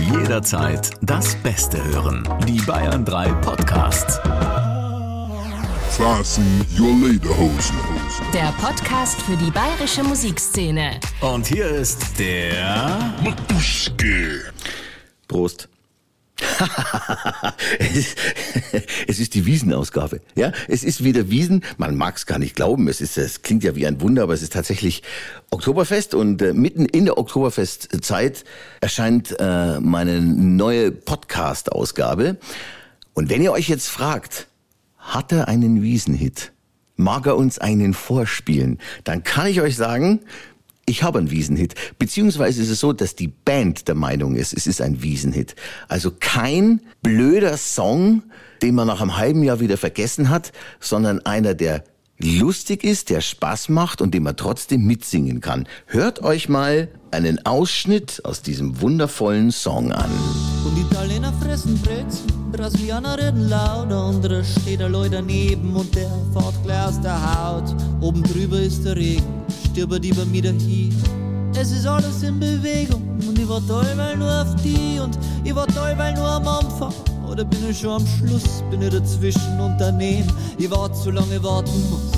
Jederzeit das Beste hören. Die Bayern 3 Podcasts. Fasten your Lederhosen. Der Podcast für die bayerische Musikszene. Und hier ist der Matuschke. Prost. es ist die Wiesenausgabe. Ja, es ist wieder Wiesen. Man mag es gar nicht glauben. Es ist, es klingt ja wie ein Wunder, aber es ist tatsächlich Oktoberfest und äh, mitten in der Oktoberfestzeit erscheint äh, meine neue Podcast-Ausgabe. Und wenn ihr euch jetzt fragt, hat er einen Wiesenhit? Mag er uns einen vorspielen? Dann kann ich euch sagen, ich habe einen Wiesenhit. Beziehungsweise ist es so, dass die Band der Meinung ist, es ist ein Wiesenhit. Also kein blöder Song, den man nach einem halben Jahr wieder vergessen hat, sondern einer, der lustig ist, der Spaß macht und den man trotzdem mitsingen kann. Hört euch mal einen Ausschnitt aus diesem wundervollen Song an. Und Italiener fressen Brezen, Brasilianer reden laut, andere steht der Leute daneben und der fährt gleich aus der Haut. Oben drüber ist der Regen, stirbt die bei mir hier. Es ist alles in Bewegung und ich war toll, weil nur auf die und ich war toll, weil nur am Anfang. Oder bin ich schon am Schluss, bin ich dazwischen und daneben. Ich warte zu lange warten muss.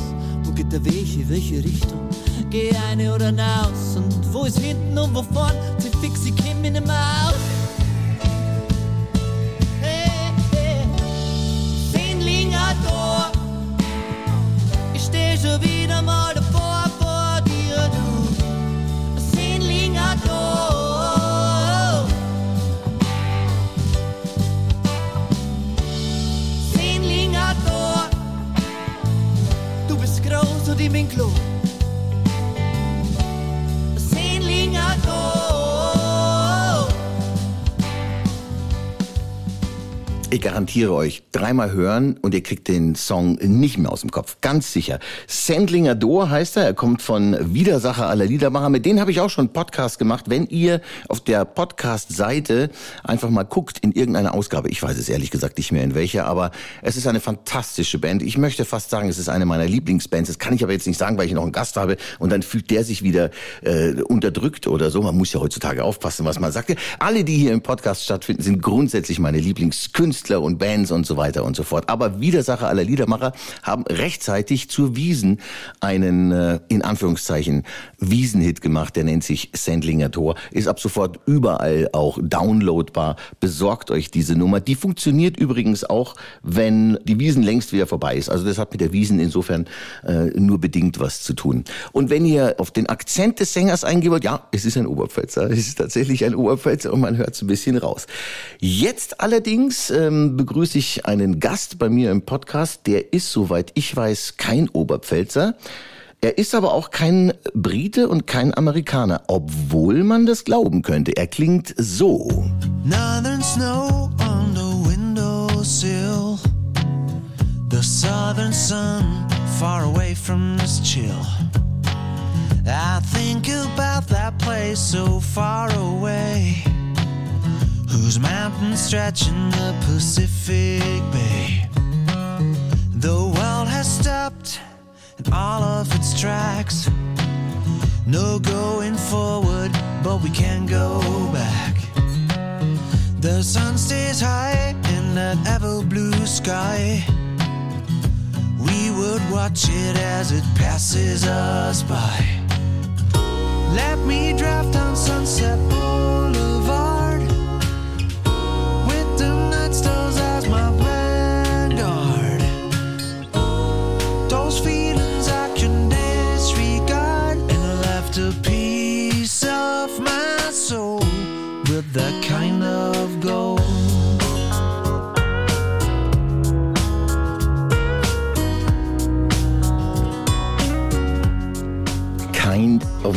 Wo geht der Weg, in welche Richtung? Geh eine oder raus und wo ist hinten und wo vorn? Sie fix, ich kenn mich nicht mehr aus. Hey, hey. Ich steh schon wieder mal groß und Ich garantiere euch, dreimal hören und ihr kriegt den Song nicht mehr aus dem Kopf. Ganz sicher. Sendlinger Dor heißt er. Er kommt von Widersacher aller Liedermacher. Mit denen habe ich auch schon Podcast gemacht. Wenn ihr auf der Podcast-Seite einfach mal guckt in irgendeine Ausgabe, ich weiß es ehrlich gesagt nicht mehr in welcher, aber es ist eine fantastische Band. Ich möchte fast sagen, es ist eine meiner Lieblingsbands. Das kann ich aber jetzt nicht sagen, weil ich noch einen Gast habe und dann fühlt der sich wieder äh, unterdrückt oder so. Man muss ja heutzutage aufpassen, was man sagt. Alle, die hier im Podcast stattfinden, sind grundsätzlich meine Lieblingskünstler und Bands und so weiter und so fort. Aber Widersacher aller Liedermacher haben rechtzeitig zur Wiesen einen, äh, in Anführungszeichen, Wiesenhit gemacht. Der nennt sich Sendlinger Tor. Ist ab sofort überall auch downloadbar. Besorgt euch diese Nummer. Die funktioniert übrigens auch, wenn die Wiesen längst wieder vorbei ist. Also das hat mit der Wiesen insofern äh, nur bedingt was zu tun. Und wenn ihr auf den Akzent des Sängers eingehen wollt, ja, es ist ein Oberpfälzer. Es ist tatsächlich ein Oberpfälzer und man hört es ein bisschen raus. Jetzt allerdings ähm, begrüße ich einen Gast bei mir im Podcast. Der ist, soweit ich weiß, kein Oberpfälzer. Er ist aber auch kein Brite und kein Amerikaner, obwohl man das glauben könnte. Er klingt so. Northern snow on the windowsill. The southern sun far away from this chill. I think about that place so far away. Whose mountains stretch in the Pacific Bay. The world has stopped in all of its tracks. No going forward, but we can go back. The sun stays high in that ever blue sky. We would watch it as it passes us by. Let me drive down Sunset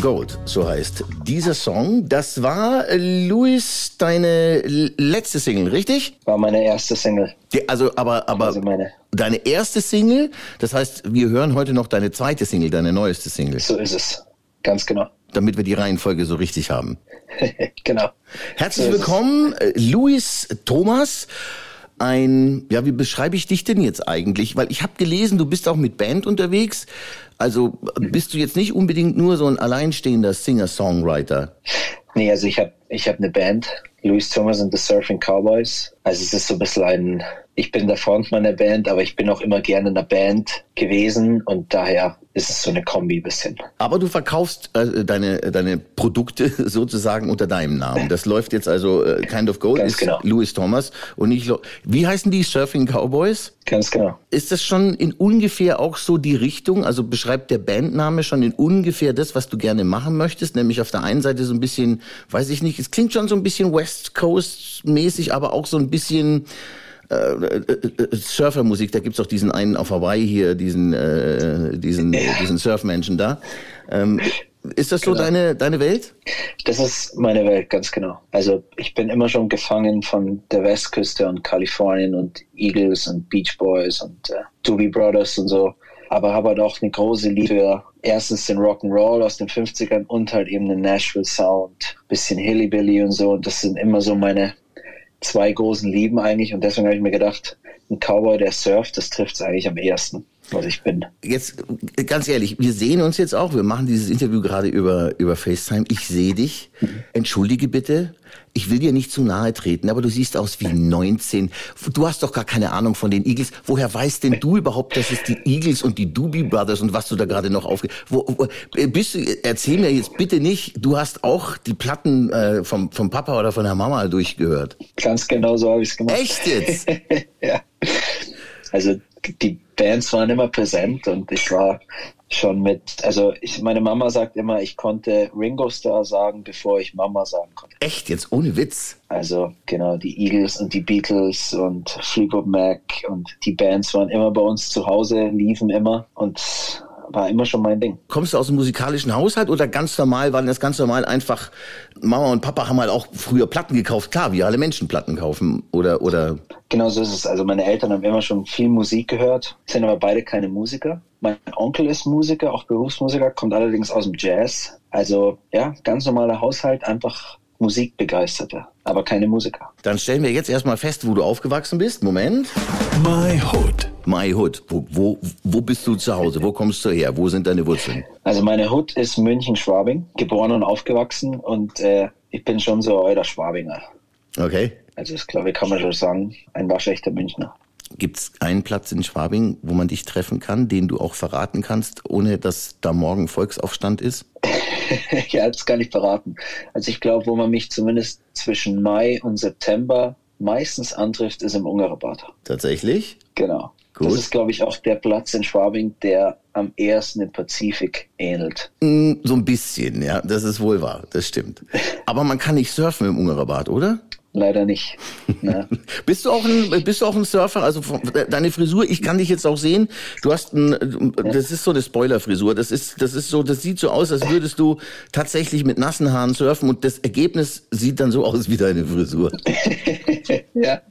Gold, so heißt dieser Song. Das war, äh, Louis, deine letzte Single, richtig? War meine erste Single. Die, also, aber, aber Also deine erste Single, das heißt, wir hören heute noch deine zweite Single, deine neueste Single, So ist es. Ganz genau. damit wir die Reihenfolge so richtig haben. genau. Herzlich So es. willkommen, äh, Luis Thomas. Ein, ja, wie beschreibe ich dich denn jetzt eigentlich? Weil ich habe gelesen, du bist auch mit Band unterwegs. Also bist du jetzt nicht unbedingt nur so ein alleinstehender Singer-Songwriter? Nee, also ich habe ich hab eine Band, Louis Thomas and the Surfing Cowboys. Also es ist so ein bisschen ein, ich bin der Frontmann der Band, aber ich bin auch immer gerne in der Band gewesen und daher ist es so eine Kombi bisschen. Aber du verkaufst äh, deine, deine Produkte sozusagen unter deinem Namen. Das läuft jetzt also äh, Kind of Gold, Ganz ist genau. Louis Thomas und nicht, Lo wie heißen die Surfing Cowboys? Ganz genau. Ist das schon in ungefähr auch so die Richtung? Also beschreibt der Bandname schon in ungefähr das, was du gerne machen möchtest? Nämlich auf der einen Seite so ein bisschen, weiß ich nicht, es klingt schon so ein bisschen West Coast mäßig, aber auch so ein bisschen Surfermusik. Da gibt's auch diesen einen auf Hawaii hier, diesen, äh, diesen, diesen Surfmenschen da. Ähm, ist das so Genau. deine, deine Welt? Das ist meine Welt, ganz genau. Also ich bin immer schon gefangen von der Westküste und Kalifornien und Eagles und Beach Boys und äh, Doobie Brothers und so. Aber habe halt auch eine große Liebe für erstens den Rock'n'Roll aus den 50ern und halt eben den Nashville Sound, bisschen Hillybilly und so. Und das sind immer so meine zwei großen Lieben eigentlich. Und deswegen habe ich mir gedacht, ein Cowboy, der surft, das trifft es eigentlich am ehesten, was ich bin. Jetzt ganz ehrlich, wir sehen uns jetzt auch. Wir machen dieses Interview gerade über, über FaceTime. Ich sehe dich. Entschuldige bitte. Ich will dir nicht zu nahe treten, aber du siehst aus wie 19. Du hast doch gar keine Ahnung von den Eagles. Woher weißt denn du überhaupt, dass es die Eagles und die Doobie Brothers und was du da gerade noch aufge... Wo, wo, äh, bist du, erzähl mir jetzt bitte nicht, du hast auch die Platten äh, vom, vom Papa oder von der Mama durchgehört. Ganz genau so habe ich es gemacht. Echt jetzt? ja. Also die Bands waren immer präsent und ich war schon mit, also ich, meine Mama sagt immer, ich konnte Ringo Starr sagen, bevor ich Mama sagen konnte. Echt jetzt? Ohne Witz? Also genau, die Eagles und die Beatles und Fleetwood Mac und die Bands waren immer bei uns zu Hause, liefen immer und war immer schon mein Ding. Kommst du aus einem musikalischen Haushalt oder ganz normal, waren das ganz normal einfach, Mama und Papa haben halt auch früher Platten gekauft, klar, wie alle Menschen Platten kaufen oder, oder, Genau so ist es. Also meine Eltern haben immer schon viel Musik gehört, sind aber beide keine Musiker. Mein Onkel ist Musiker, auch Berufsmusiker, kommt allerdings aus dem Jazz. Also ja, ganz normaler Haushalt, einfach Musikbegeisterter, aber keine Musiker. dann stellen wir jetzt erstmal fest, wo du aufgewachsen bist. Moment. My Hood. My Hood. Wo, wo, wo bist du zu Hause? Wo kommst du her? Wo sind deine Wurzeln? Also meine Hut ist München-Schwabing, geboren und aufgewachsen und äh, ich bin schon so euer Schwabinger. Okay. Also das glaube ich kann man schon sagen, ein waschechter Münchner. Gibt's einen Platz in Schwabing, wo man dich treffen kann, den du auch verraten kannst, ohne dass da morgen Volksaufstand ist? ja, das kann ich verraten. Also ich glaube, wo man mich zumindest zwischen Mai und September meistens antrifft, ist im Ungarerbad. Tatsächlich? Genau. Gut. Das ist, glaube ich, auch der Platz in Schwabing, der am ehesten dem Pazifik ähnelt. Mm, So ein bisschen, ja, das ist wohl wahr, das stimmt. Aber man kann nicht surfen im Ungarerbad, oder? Leider nicht. Ne? Bist du auch ein, bist du auch ein Surfer? Also von- deine Frisur, ich kann dich jetzt auch sehen. Du hast ein, das ist so eine Spoilerfrisur. Das ist, das ist so, das sieht so aus, als würdest du tatsächlich mit nassen Haaren surfen und das Ergebnis sieht dann so aus wie deine Frisur. ja.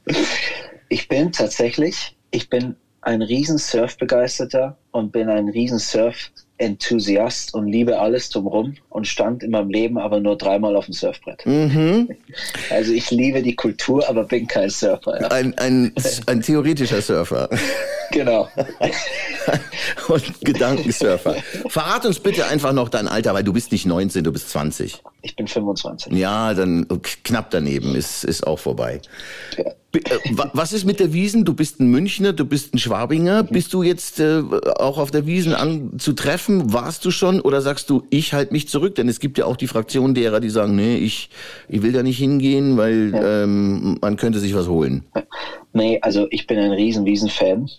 Ich bin tatsächlich, ich bin ein riesen Surfbegeisterter und bin ein riesen Surf-Enthusiast und liebe alles drumherum und stand in meinem Leben aber nur dreimal auf dem Surfbrett. Also ich liebe die Kultur, aber bin kein Surfer. Ja. Ein, ein, ein theoretischer Surfer Genau. und Gedankensurfer. Verrat uns bitte einfach noch dein Alter, weil du bist nicht 19, du bist 20. Ich bin 25. Ja, dann knapp daneben ist, ist auch vorbei. Ja. Äh, wa- Was ist mit der Wiesen? Du bist ein Münchner, du bist ein Schwabinger. Bist du jetzt äh, auch auf der Wiesen anzutreffen? Warst du schon oder sagst du, ich halte mich zurück? Denn es gibt ja auch die Fraktion derer, die sagen, nee, ich, ich will da nicht hingehen, weil ähm, man könnte sich was holen. Nee, also ich bin ein riesen Wiesen-Fan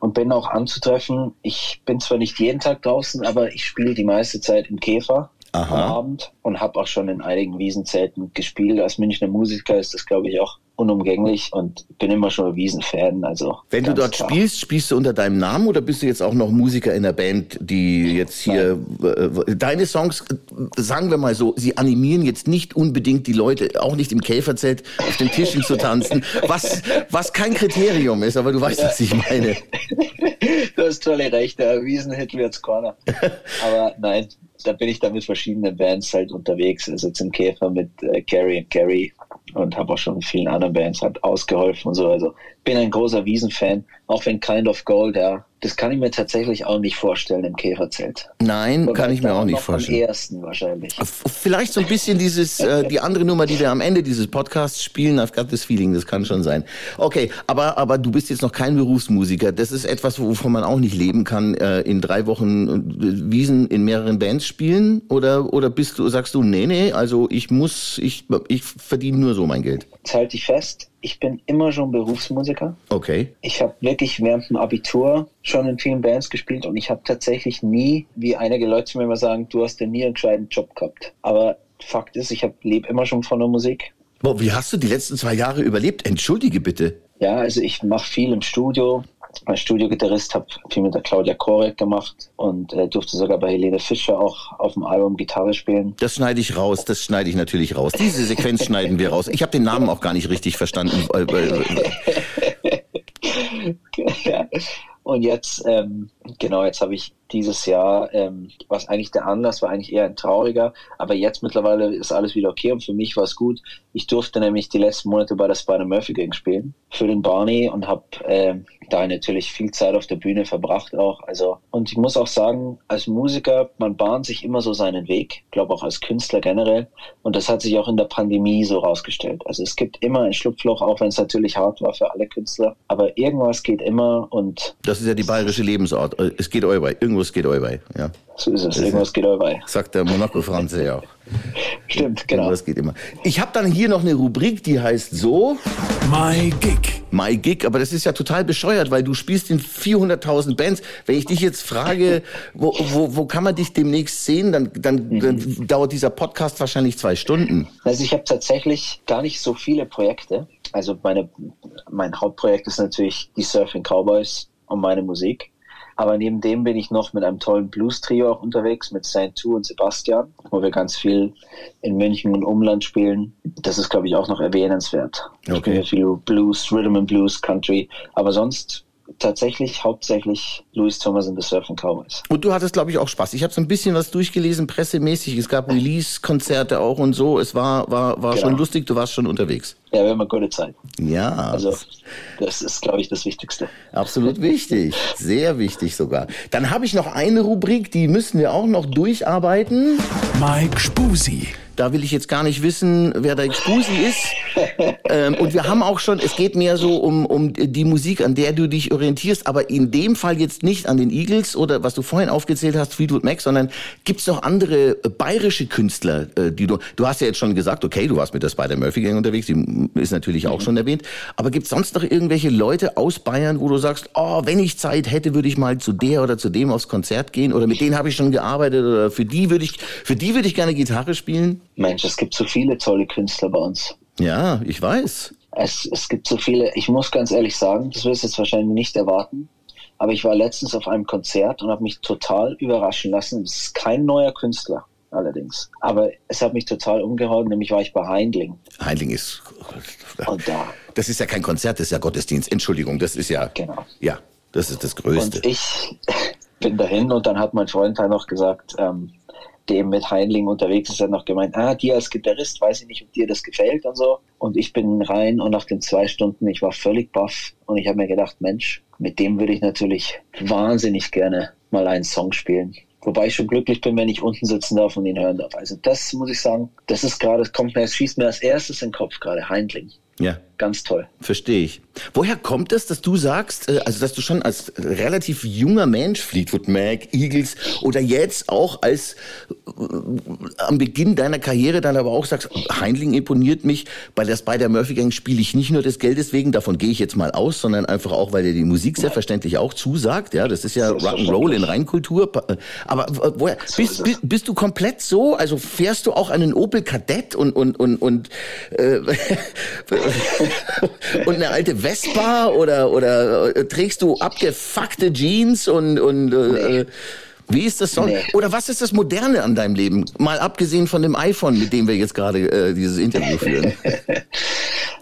und bin auch anzutreffen. Ich bin zwar nicht jeden Tag draußen, aber ich spiele die meiste Zeit im Käfer Aha. am Abend und habe auch schon in einigen Wiesenzelten gespielt. Als Münchner Musiker ist das, glaube ich, auch unumgänglich und bin immer schon ein Wiesen-Fan. Also Wenn du dort klar. spielst, spielst du unter deinem Namen oder bist du jetzt auch noch Musiker in der Band, die jetzt hier äh, deine Songs, äh, sagen wir mal so, sie animieren jetzt nicht unbedingt die Leute, auch nicht im Käferzelt auf den Tischen zu tanzen, was was kein Kriterium ist, aber du weißt, was ich meine. Du hast tolle Rechte, Wiesenhit wird's Corner. Aber nein, da bin ich dann mit verschiedenen Bands halt unterwegs. Also jetzt im Käfer mit äh, Gary und Gary und habe auch schon vielen anderen Bands halt ausgeholfen und so. Also bin ein großer Wiesenfan Auch wenn Kind of Gold, ja, das kann ich mir tatsächlich auch nicht vorstellen im Käferzelt. Nein, Wobei kann ich mir auch nicht vorstellen. Am ersten wahrscheinlich. Vielleicht so ein bisschen dieses, äh, die andere Nummer, die wir am Ende dieses Podcasts spielen, I've got this feeling, das kann schon sein. Okay, aber, aber du bist jetzt noch kein Berufsmusiker. Das ist etwas, wovon man auch nicht leben kann, äh, in drei Wochen äh, Wiesen in mehreren Bands spielen? Oder, oder bist du, sagst du, nee, nee, also ich muss, ich, ich verdiene nur so mein Geld. Jetzt halte ich fest, ich bin immer schon Berufsmusiker. Okay. Ich habe wirklich während dem Abitur schon in vielen Bands gespielt und ich habe tatsächlich nie, wie einige Leute mir immer sagen, du hast ja nie einen gescheiten Job gehabt. Aber Fakt ist, ich lebe immer schon von der Musik. Boah, wie hast du die letzten zwei Jahre überlebt? Entschuldige bitte. Ja, also ich mache viel im Studio. Als Studiogitarrist habe viel mit der Claudia Korek gemacht und äh, durfte sogar bei Helene Fischer auch auf dem Album Gitarre spielen. Das schneide ich raus, das schneide ich natürlich raus. Diese Sequenz schneiden wir raus. Ich habe den Namen auch gar nicht richtig verstanden. Äh, äh, ja. Und jetzt, ähm, genau, jetzt habe ich dieses Jahr, ähm, was eigentlich der Anlass war, eigentlich eher ein trauriger, aber jetzt mittlerweile ist alles wieder okay und für mich war es gut. Ich durfte nämlich die letzten Monate bei der Spider-Murphy Gang spielen für den Barney und habe ähm, da natürlich viel Zeit auf der Bühne verbracht auch. Also und ich muss auch sagen, als Musiker, man bahnt sich immer so seinen Weg, glaube auch als Künstler generell und das hat sich auch in der Pandemie so rausgestellt. Also es gibt immer ein Schlupfloch, auch wenn es natürlich hart war für alle Künstler, aber irgendwas geht immer und Das ist ja die bayerische Lebensart. Äh, Es geht euch bei. Irgendwas geht euch bei. Ja. so ist es. Irgendwas geht dabei. Sagt der Monaco-Franze ja auch. Stimmt, genau. Irgendwas geht immer. Ich habe dann hier noch eine Rubrik, die heißt so, My Gig. My Gig, aber das ist ja total bescheuert, weil du spielst in 400.000 Bands. Wenn ich dich jetzt frage, wo, wo, wo kann man dich demnächst sehen, dann, dann, dann dauert dieser Podcast wahrscheinlich zwei Stunden. Also ich habe tatsächlich gar nicht so viele Projekte. Also meine, mein Hauptprojekt ist natürlich die Surfing Cowboys und meine Musik. Aber neben dem bin ich noch mit einem tollen Blues-Trio auch unterwegs, mit Saint Tu und Sebastian, wo wir ganz viel in München und Umland spielen. Das ist, glaube ich, auch noch erwähnenswert. Ich Okay. spiele viel Blues, Rhythm and Blues, Country. Aber sonst tatsächlich hauptsächlich Louis Thomas und the Surfing Cowboys. Und du hattest, glaube ich, auch Spaß. Ich habe so ein bisschen was durchgelesen, pressemäßig. Es gab Release-Konzerte auch und so. Es war, war, war Genau. schon lustig, du warst schon unterwegs. Ja, wir haben eine gute Zeit. Ja, Also das ist, glaube ich, das Wichtigste. absolut wichtig. Sehr wichtig sogar. Dann habe ich noch eine Rubrik, die müssen wir auch noch durcharbeiten. Mike Spusi. Da will ich jetzt gar nicht wissen, wer der Expusi ist. ähm, und wir haben auch schon, es geht mehr so um, um die Musik, an der du dich orientierst, aber in dem Fall jetzt nicht an den Eagles oder was du vorhin aufgezählt hast, Fleetwood Mac, sondern gibt's noch andere äh, bayerische Künstler, äh, die du, du hast ja jetzt schon gesagt, okay, du warst mit der Spider-Murphy-Gang unterwegs, die ist natürlich auch schon erwähnt, aber gibt's sonst noch irgendwelche Leute aus Bayern, wo du sagst, oh, wenn ich Zeit hätte, würde ich mal zu der oder zu dem aufs Konzert gehen oder mit denen habe ich schon gearbeitet oder für die würde ich, für die würde ich gerne Gitarre spielen? Mensch, es gibt so viele tolle Künstler bei uns. Ja, ich weiß. Es, es gibt so viele, ich muss ganz ehrlich sagen, das wirst du jetzt wahrscheinlich nicht erwarten, aber ich war letztens auf einem Konzert und habe mich total überraschen lassen. Es ist kein neuer Künstler allerdings, aber es hat mich total umgehauen, nämlich war ich bei Heindling Heindling ist. und da, Das ist ja kein Konzert, das ist ja Gottesdienst. Entschuldigung, das ist ja. Genau. Ja, das ist das Größte. und ich bin dahin und dann hat mein Freund halt noch gesagt, ähm, dem mit Heinling unterwegs ist, hat noch gemeint, ah, dir als Gitarrist, weiß ich nicht, ob dir das gefällt und so. Und ich bin rein und nach den zwei Stunden, ich war völlig baff und ich habe mir gedacht, Mensch, mit dem würde ich natürlich wahnsinnig gerne mal einen Song spielen. Wobei ich schon glücklich bin, wenn ich unten sitzen darf und ihn hören darf. Also das muss ich sagen, das ist gerade, das kommt mir, es schießt mir als erstes in den Kopf gerade, Heindling. ja, Ganz toll. verstehe ich. Woher kommt es, dass du sagst, äh, also dass du schon als relativ junger Mensch, Fleetwood Mac, Eagles oder jetzt auch als äh, am Beginn deiner Karriere dann aber auch sagst, Heindling imponiert mich, bei der Spider Murphy Gang spiele ich nicht nur des Geldes wegen, davon gehe ich jetzt mal aus, sondern einfach auch, weil dir die Musik selbstverständlich auch zusagt. Ja, das ist ja Rock'n'Roll in Reinkultur. Aber äh, woher bist, bist, bist du komplett so? Also fährst du auch einen Opel Kadett und und und und äh, und eine alte Vespa oder oder äh, trägst du abgefuckte Jeans und und äh, wie ist das so? Nee. Oder was ist das Moderne an deinem Leben? Mal abgesehen von dem iPhone, mit dem wir jetzt gerade äh, dieses Interview führen.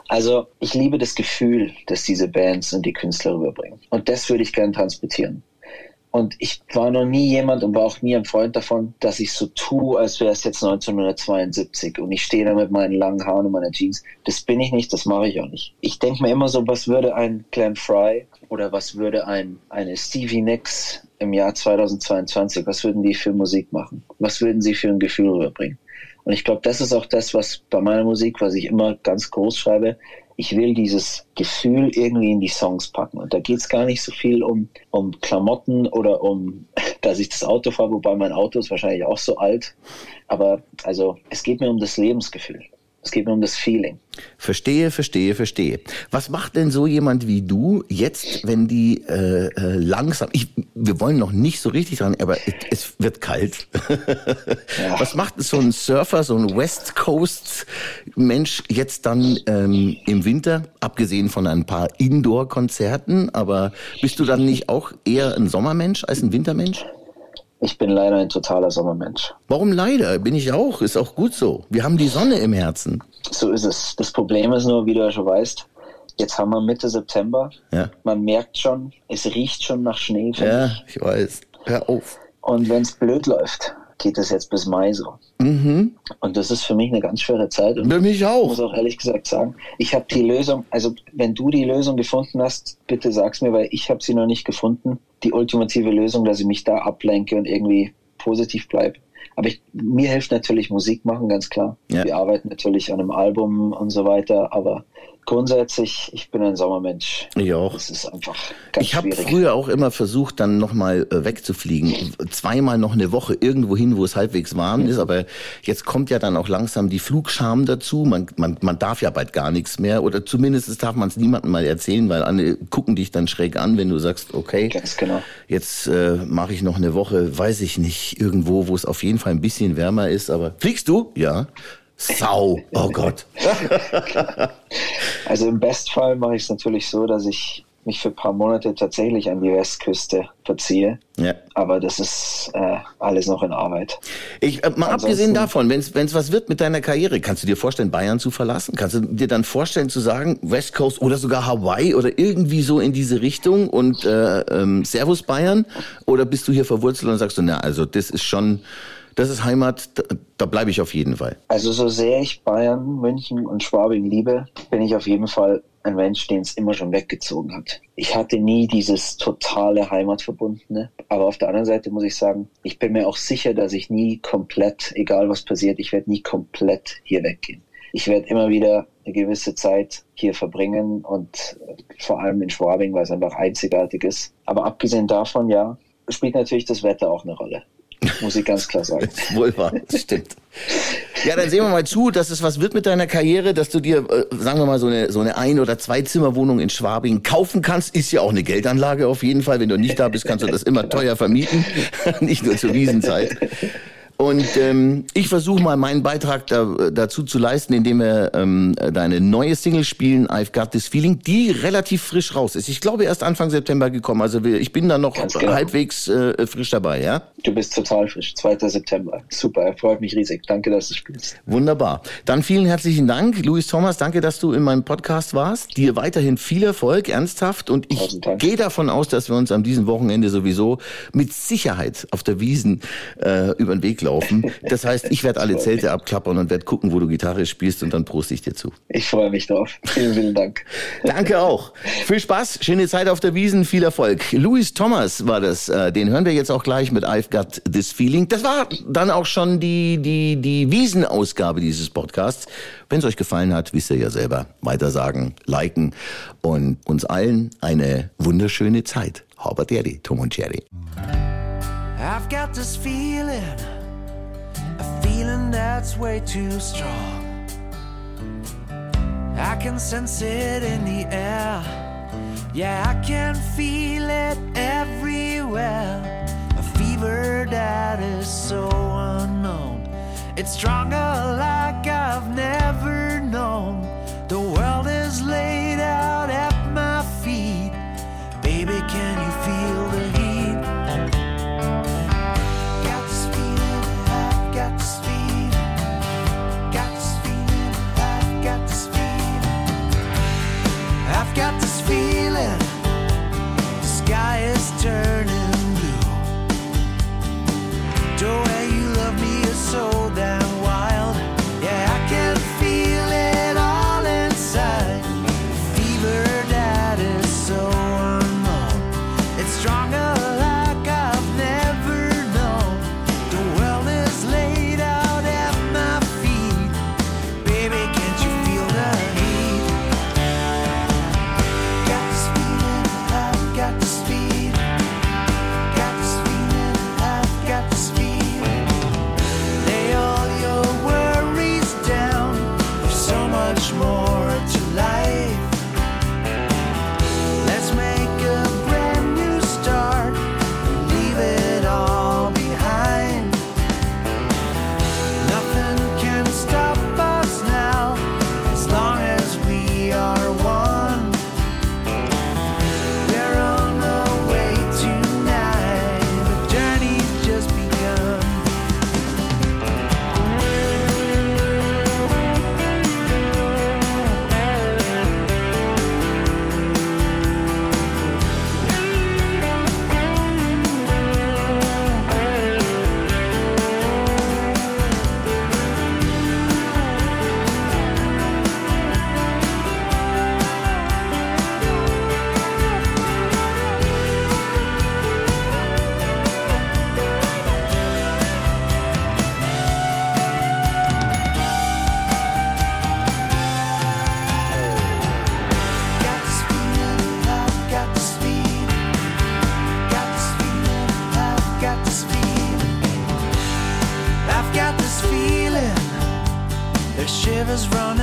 Also ich liebe das Gefühl, das diese Bands und die Künstler rüberbringen. Und das würde ich gerne transportieren. Und ich war noch nie jemand und war auch nie ein Freund davon, dass ich so tue, als wäre es jetzt 1972 und ich stehe da mit meinen langen Haaren und meiner Jeans. Das bin ich nicht, das mache ich auch nicht. Ich denke mir immer so, was würde ein Glenn Fry oder was würde ein, eine Stevie Nicks im Jahr 2022, was würden die für Musik machen? Was würden sie für ein Gefühl rüberbringen? Und ich glaube, das ist auch das, was bei meiner Musik, was ich immer ganz groß schreibe, ich will dieses Gefühl irgendwie in die Songs packen. Und da geht es gar nicht so viel um, um Klamotten oder um, dass ich das Auto fahre, wobei mein Auto ist wahrscheinlich auch so alt. Aber also es geht mir um das Lebensgefühl. Es geht mir um das Feeling. Verstehe, verstehe, verstehe. Was macht denn so jemand wie du jetzt, wenn die äh, äh, langsam, ich, wir wollen noch nicht so richtig dran, aber es, es wird kalt. ja. Was macht so ein Surfer, so ein West Coast Mensch jetzt dann ähm, im Winter, abgesehen von ein paar Indoor-Konzerten, aber bist du dann nicht auch eher ein Sommermensch als ein Wintermensch? Ich bin leider ein totaler Sommermensch. Warum leider? Bin ich auch. Ist auch gut so. Wir haben die Sonne im Herzen. So ist es. Das Problem ist nur, wie du ja schon weißt, jetzt haben wir Mitte September. Ja. Man merkt schon, es riecht schon nach Schnee. Ja, ich. ich weiß. Hör auf. Und wenn es blöd läuft, geht es jetzt bis Mai so. Mhm. Und das ist für mich eine ganz schwere Zeit. Und Für mich auch. Ich muss auch ehrlich gesagt sagen, ich habe die Lösung, also wenn du die Lösung gefunden hast, bitte sag's mir, weil ich habe sie noch nicht gefunden. Die ultimative Lösung, dass ich mich da ablenke und irgendwie positiv bleibe. Aber ich, mir hilft natürlich Musik machen, ganz klar. Ja. Wir arbeiten natürlich an einem Album und so weiter, aber grundsätzlich, ich bin ein Sommermensch. Ich auch. Das ist einfach ganz Ich habe früher auch immer versucht, dann nochmal äh, wegzufliegen. Zweimal noch eine Woche irgendwo hin, wo es halbwegs warm ist. Aber jetzt kommt ja dann auch langsam die Flugscham dazu. Man, man, man darf ja bald gar nichts mehr. Oder zumindest darf man es niemandem mal erzählen, weil alle gucken dich dann schräg an, wenn du sagst, okay, Ganz genau. jetzt äh, mache ich noch eine Woche, weiß ich nicht, irgendwo, wo es auf jeden Fall ein bisschen wärmer ist. Aber fliegst du? Ja. Sau. Oh Gott. Also im Bestfall mache ich es natürlich so, dass ich mich für ein paar Monate tatsächlich an die Westküste verziehe. Ja. Aber das ist äh, alles noch in Arbeit. Ich, äh, mal Ansonsten- abgesehen davon, wenn es was wird mit deiner Karriere, kannst du dir vorstellen, Bayern zu verlassen? Kannst du dir dann vorstellen zu sagen, West Coast oder sogar Hawaii oder irgendwie so in diese Richtung und äh, ähm, Servus Bayern? Oder bist du hier verwurzelt und sagst du, na, also das ist schon, das ist Heimat, da, da bleibe ich auf jeden Fall. Also so sehr ich Bayern, München und Schwabing liebe, bin ich auf jeden Fall ein Mensch, den es immer schon weggezogen hat. Ich hatte nie dieses totale Heimatverbundene. Aber auf der anderen Seite muss ich sagen, ich bin mir auch sicher, dass ich nie komplett, egal was passiert, ich werde nie komplett hier weggehen. Ich werde immer wieder eine gewisse Zeit hier verbringen und äh, vor allem in Schwabing, weil es einfach einzigartig ist. Aber abgesehen davon, ja, spielt natürlich das Wetter auch eine Rolle. Muss ich ganz klar sagen. Wohl wahr, stimmt. Ja, dann sehen wir mal zu, dass es was wird mit deiner Karriere, dass du dir, äh, sagen wir mal, so eine, so eine Ein- oder Zwei-Zimmer-Wohnung in Schwabing kaufen kannst. Ist ja auch eine Geldanlage auf jeden Fall. Wenn du nicht da bist, kannst du das immer teuer vermieten. nicht nur zur Wiesenzeit. Und ähm, ich versuche mal meinen Beitrag da, dazu zu leisten, indem wir ähm, deine neue Single spielen, I've Got This Feeling, die relativ frisch raus ist. Ich glaube erst Anfang September gekommen, also wir- ich bin da noch genau. halbwegs äh, frisch dabei, ja? Du bist total frisch. 2. September. Super, freut mich riesig. Danke, dass du spielst. Wunderbar. Dann vielen herzlichen Dank, Luis Thomas. Danke, dass du in meinem Podcast warst. Dir weiterhin viel Erfolg, ernsthaft. Und ich gehe davon aus, dass wir uns an diesem Wochenende sowieso mit Sicherheit auf der Wiesen äh, über den Weg laufen. Das heißt, ich werde alle Zelte abklappern und werde gucken, wo du Gitarre spielst und dann proste ich dir zu. Ich freue mich drauf. Vielen, vielen Dank. Danke auch. Viel Spaß, schöne Zeit auf der Wiesen, viel Erfolg. Louis Thomas war das. Äh, den hören wir jetzt auch gleich mit I've Got This Feeling. Das war dann auch schon die, die, die Wiesenausgabe dieses Podcasts. Wenn es euch gefallen hat, wisst ihr ja selber. Weitersagen, liken und uns allen eine wunderschöne Zeit. Habert Eri, Tom und Jerry. I've got this feeling, that's way too strong. I can sense it in the air. Yeah, I can feel it everywhere. A fever that is so unknown. It's stronger like I've never known.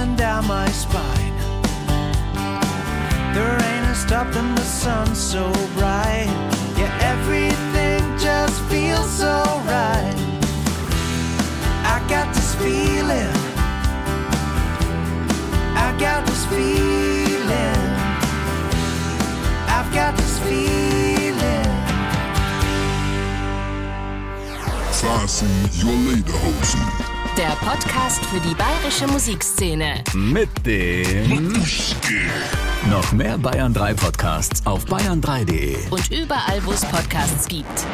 running down my spine. The rain has stopped and the sun's so bright. Yeah, everything just feels so right. I got this feeling. I got this feeling. I've got this feeling. Fly scene, your leader, Hobson. Der Podcast für die bayerische Musikszene. Mit dem noch mehr Bayern 3 Podcasts auf bayern3.de. Und überall, wo es Podcasts gibt.